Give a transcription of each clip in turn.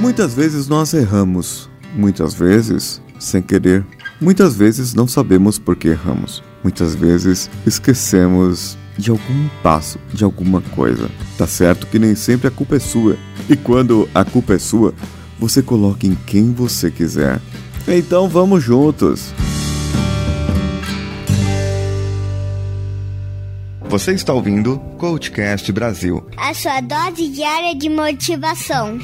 Muitas vezes nós erramos, muitas vezes sem querer, muitas vezes não sabemos por que erramos, muitas vezes esquecemos de algum passo, de alguma coisa. Tá certo que nem sempre a culpa é sua, e quando a culpa é sua, você coloca em quem você quiser. Então vamos juntos! Você está ouvindo Coachcast Brasil a sua dose diária de motivação.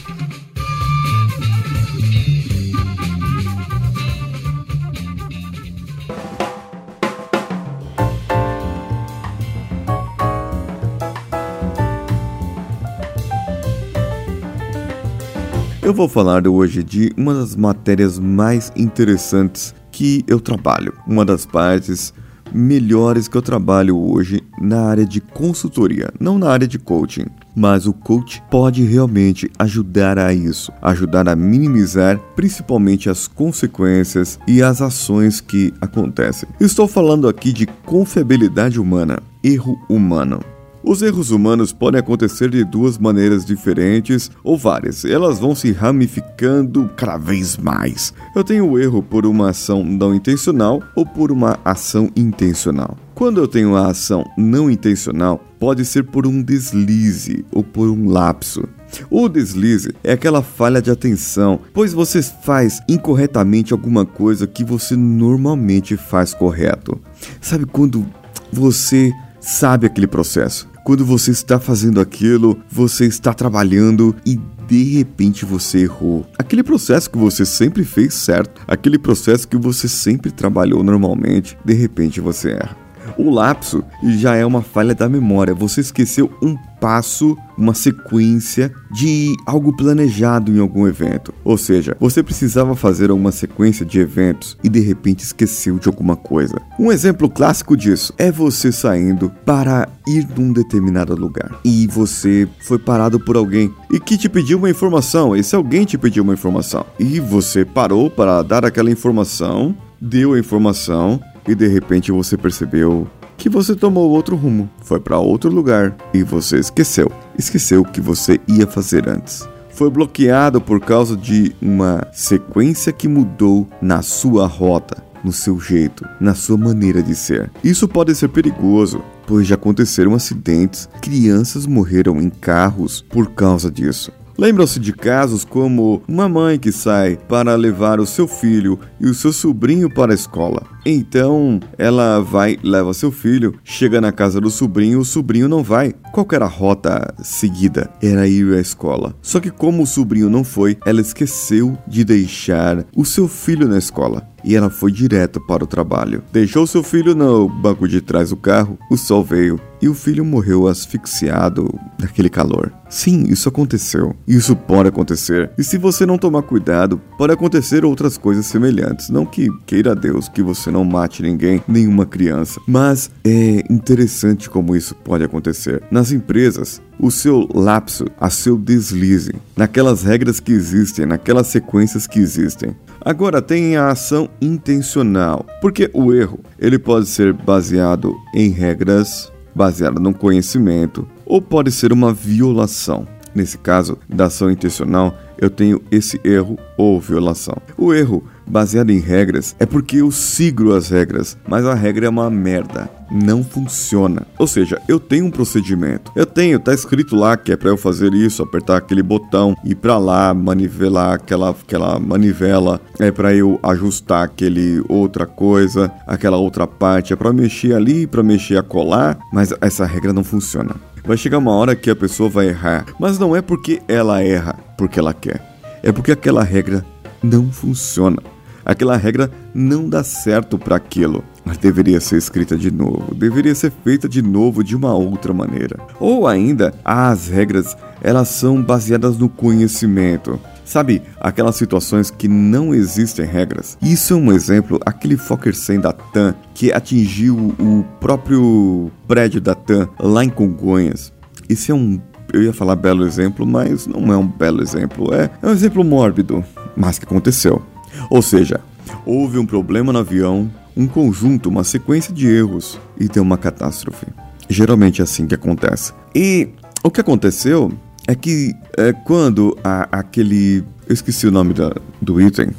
Eu vou falar hoje de uma das matérias mais interessantes que eu trabalho, uma das partes melhores que eu trabalho hoje na área de consultoria, não na área de coaching. Mas o coach pode realmente ajudar a isso, ajudar a minimizar principalmente as consequências e as ações que acontecem. Estou falando aqui de confiabilidade humana, erro humano. Os erros humanos podem acontecer de duas maneiras diferentes ou várias. Elas vão se ramificando cada vez mais. Eu tenho o erro por uma ação não intencional ou por uma ação intencional. Quando eu tenho a ação não intencional, pode ser por um deslize ou por um lapso. O deslize é aquela falha de atenção, pois você faz incorretamente alguma coisa que você normalmente faz correto. Sabe quando você sabe aquele processo? Quando você está fazendo aquilo, você está trabalhando e de repente você errou. Aquele processo que você sempre fez certo, aquele processo que você sempre trabalhou normalmente, de repente você erra. O lapso já é uma falha da memória. Você esqueceu um passo, uma sequência de algo planejado em algum evento. Ou seja, você precisava fazer uma sequência de eventos e de repente esqueceu de alguma coisa. Um exemplo clássico disso é você saindo para ir num determinado lugar e você foi parado por alguém e que te pediu uma informação. Esse alguém te pediu uma informação e você parou para dar aquela informação, deu a informação e de repente você percebeu que você tomou outro rumo, foi para outro lugar e você esqueceu. Esqueceu o que você ia fazer antes. Foi bloqueado por causa de uma sequência que mudou na sua rota, no seu jeito, na sua maneira de ser. Isso pode ser perigoso, pois já aconteceram acidentes, crianças morreram em carros por causa disso. Lembram-se de casos como uma mãe que sai para levar o seu filho e o seu sobrinho para a escola. Então ela vai, leva seu filho, chega na casa do sobrinho, o sobrinho não vai. Qual era a rota seguida? Era ir à escola. Só que como o sobrinho não foi, ela esqueceu de deixar o seu filho na escola e ela foi direto para o trabalho. Deixou seu filho no banco de trás do carro, o sol veio e o filho morreu asfixiado naquele calor. Sim, isso aconteceu. Isso pode acontecer. E se você não tomar cuidado, pode acontecer outras coisas semelhantes. Não que queira Deus que você não mate ninguém, nenhuma criança. Mas é interessante como isso pode acontecer. Nas empresas, o seu lapso, a seu deslize, naquelas regras que existem, naquelas sequências que existem. Agora tem a ação intencional, porque o erro ele pode ser baseado em regras, baseado no conhecimento, ou pode ser uma violação. Nesse caso da ação intencional, eu tenho esse erro ou violação. O erro baseado em regras é porque eu sigo as regras, mas a regra é uma merda. Não funciona. Ou seja, eu tenho um procedimento. Eu tenho, tá escrito lá que é para eu fazer isso, apertar aquele botão, ir para lá, manivelar aquela aquela manivela, é para eu ajustar aquele outra coisa, aquela outra parte, é para mexer ali, para mexer a colar, mas essa regra não funciona. Vai chegar uma hora que a pessoa vai errar, mas não é porque ela erra, porque ela quer. É porque aquela regra não funciona. Aquela regra não dá certo para aquilo, mas deveria ser escrita de novo, deveria ser feita de novo de uma outra maneira. Ou ainda, as regras, elas são baseadas no conhecimento. Sabe, aquelas situações que não existem regras. Isso é um exemplo, aquele Fokker 100 da TAM que atingiu o próprio prédio da TAM lá em Congonhas. Esse é um, eu ia falar belo exemplo, mas não é um belo exemplo, é, é um exemplo mórbido, mas que aconteceu. Ou seja, houve um problema no avião, um conjunto, uma sequência de erros e deu uma catástrofe. Geralmente é assim que acontece. E o que aconteceu é que é, quando a, aquele. Eu esqueci o nome da, do item.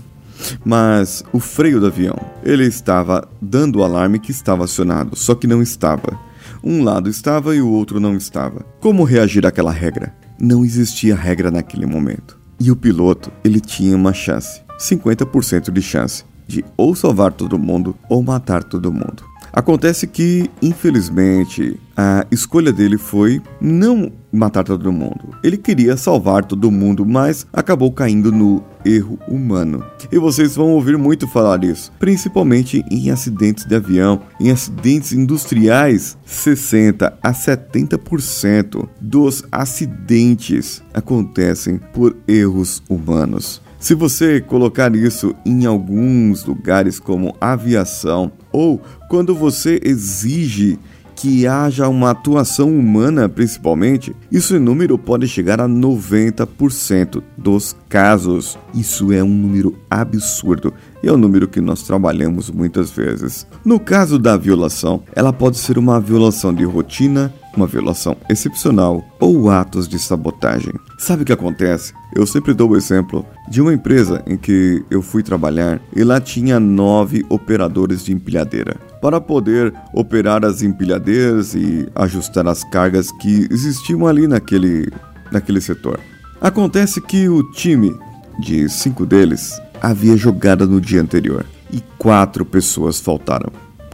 Mas o freio do avião, ele estava dando o alarme que estava acionado, só que não estava. Um lado estava e o outro não estava. Como reagir àquela regra? Não existia regra naquele momento. E o piloto, ele tinha uma chance, 50% de chance, de ou salvar todo mundo ou matar todo mundo. Acontece que, infelizmente, a escolha dele foi não matar todo mundo. Ele queria salvar todo mundo, mas acabou caindo no erro humano. E vocês vão ouvir muito falar isso, principalmente em acidentes de avião, em acidentes industriais. 60 a 70% dos acidentes acontecem por erros humanos. Se você colocar isso em alguns lugares como aviação ou quando você exige que haja uma atuação humana, principalmente, isso em número pode chegar a 90% dos casos. Isso é um número absurdo e é um número que nós trabalhamos muitas vezes. No caso da violação, ela pode ser uma violação de rotina, uma violação excepcional ou atos de sabotagem. Sabe o que acontece? Eu sempre dou o exemplo de uma empresa em que eu fui trabalhar e lá tinha nove operadores de empilhadeira. Para poder operar as empilhadeiras e ajustar as cargas que existiam ali naquele, naquele setor. Acontece que o time de cinco deles havia jogada no dia anterior e quatro pessoas faltaram.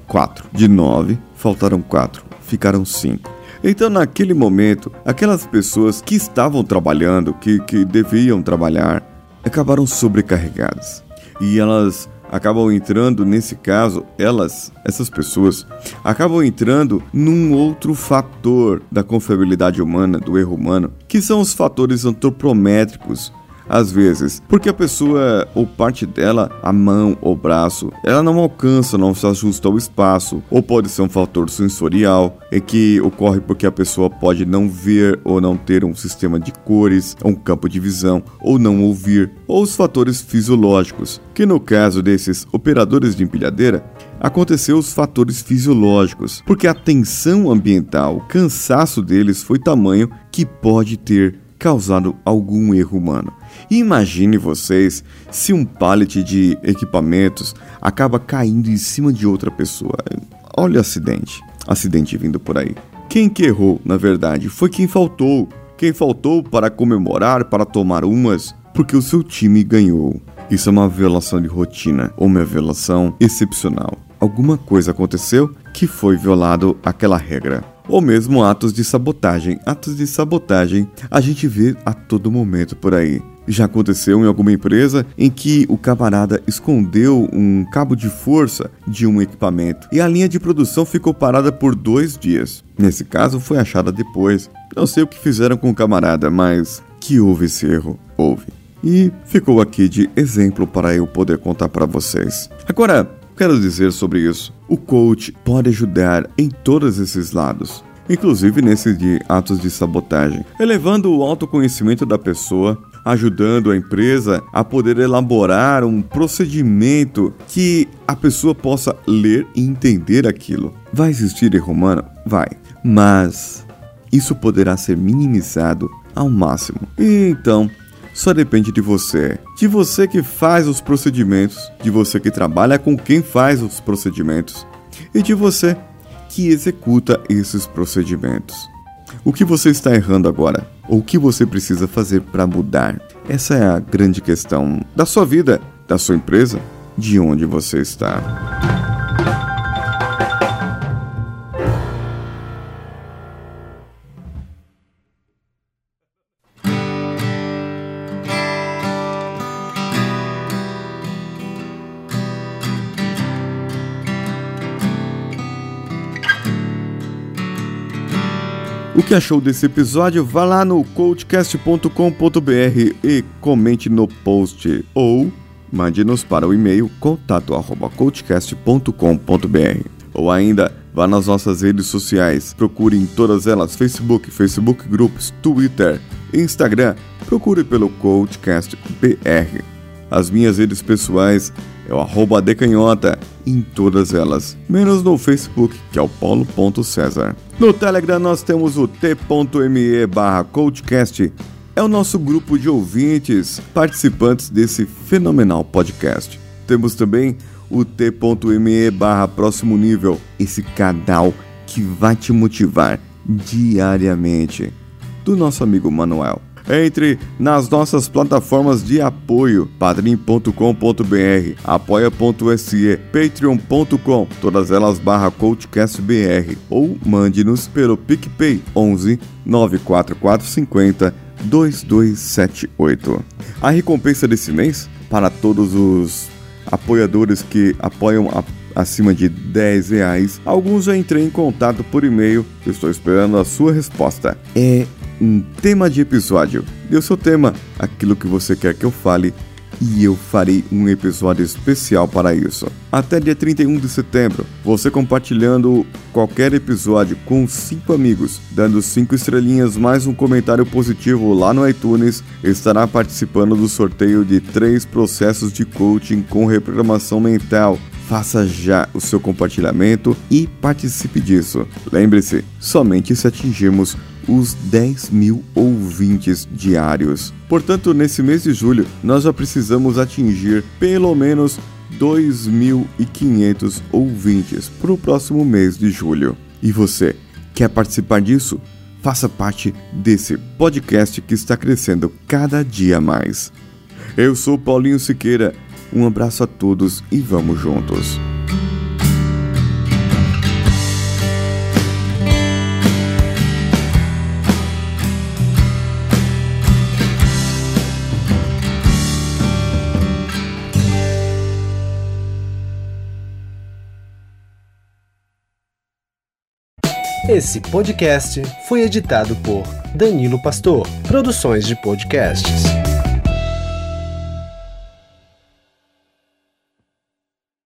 Quatro. De nove, faltaram quatro. Ficaram cinco. Então, naquele momento, aquelas pessoas que estavam trabalhando, que, que deviam trabalhar, acabaram sobrecarregadas. E elas acabam entrando, nesse caso, elas, essas pessoas, acabam entrando num outro fator da confiabilidade humana, do erro humano, que são os fatores antropométricos às vezes, porque a pessoa ou parte dela, a mão ou braço, ela não alcança, não se ajusta ao espaço, ou pode ser um fator sensorial, é que ocorre porque a pessoa pode não ver ou não ter um sistema de cores, um campo de visão, ou não ouvir, ou os fatores fisiológicos, que no caso desses operadores de empilhadeira, aconteceu os fatores fisiológicos, porque a tensão ambiental, o cansaço deles foi tamanho que pode ter causado algum erro humano. Imagine vocês se um pallet de equipamentos acaba caindo em cima de outra pessoa. Olha o acidente, acidente vindo por aí. Quem que errou, na verdade, foi quem faltou. Quem faltou para comemorar, para tomar umas, porque o seu time ganhou. Isso é uma violação de rotina ou uma violação excepcional. Alguma coisa aconteceu que foi violado aquela regra ou mesmo atos de sabotagem. Atos de sabotagem a gente vê a todo momento por aí. Já aconteceu em alguma empresa em que o camarada escondeu um cabo de força de um equipamento e a linha de produção ficou parada por dois dias. Nesse caso, foi achada depois. Não sei o que fizeram com o camarada, mas que houve esse erro? Houve. E ficou aqui de exemplo para eu poder contar para vocês. Agora, quero dizer sobre isso. O coach pode ajudar em todos esses lados, inclusive nesse de atos de sabotagem, elevando o autoconhecimento da pessoa, ajudando a empresa a poder elaborar um procedimento que a pessoa possa ler e entender aquilo. Vai existir erro humano? Vai, mas isso poderá ser minimizado ao máximo. Então, só depende de você. De você que faz os procedimentos, de você que trabalha com quem faz os procedimentos e de você que executa esses procedimentos. O que você está errando agora? Ou o que você precisa fazer para mudar? Essa é a grande questão da sua vida, da sua empresa, de onde você está. O que achou desse episódio? Vá lá no coachcast.com.br e comente no post ou mande-nos para o e-mail contato@coachcast.com.br ou ainda vá nas nossas redes sociais, procure em todas elas Facebook, Facebook Groups, Twitter, Instagram, procure pelo Coachcast BR. As minhas redes pessoais é o arroba decanhota em todas elas, menos no Facebook, que é o paulo.cesar. No Telegram nós temos o t.me barra coachcast, é o nosso grupo de ouvintes, participantes desse fenomenal podcast. Temos também o t.me barra próximo nível, esse canal que vai te motivar diariamente, do nosso amigo Manuel. Entre nas nossas plataformas de apoio padrim.com.br, apoia.se, patreon.com, todas elas barra coachcastbr ou mande-nos pelo PicPay 11 94450 2278. A recompensa desse mês para todos os apoiadores que apoiam a, acima de 10 reais. Alguns já entrei em contato por e-mail. Estou esperando a sua resposta. É um tema de episódio. Dê o seu tema, aquilo que você quer que eu fale e eu farei um episódio especial para isso. Até dia 31 de setembro, você compartilhando qualquer episódio com cinco amigos, dando cinco estrelinhas mais um comentário positivo lá no iTunes, estará participando do sorteio de três processos de coaching com reprogramação mental. Faça já o seu compartilhamento e participe disso. Lembre-se, somente se atingirmos os 10 mil ouvintes diários. Portanto, nesse mês de julho, nós já precisamos atingir pelo menos 2.500 ouvintes para o próximo mês de julho. E você, quer participar disso? Faça parte desse podcast que está crescendo cada dia mais. Eu sou Paulinho Siqueira, um abraço a todos e vamos juntos. Esse podcast foi editado por Danilo Pastor, Produções de Podcasts.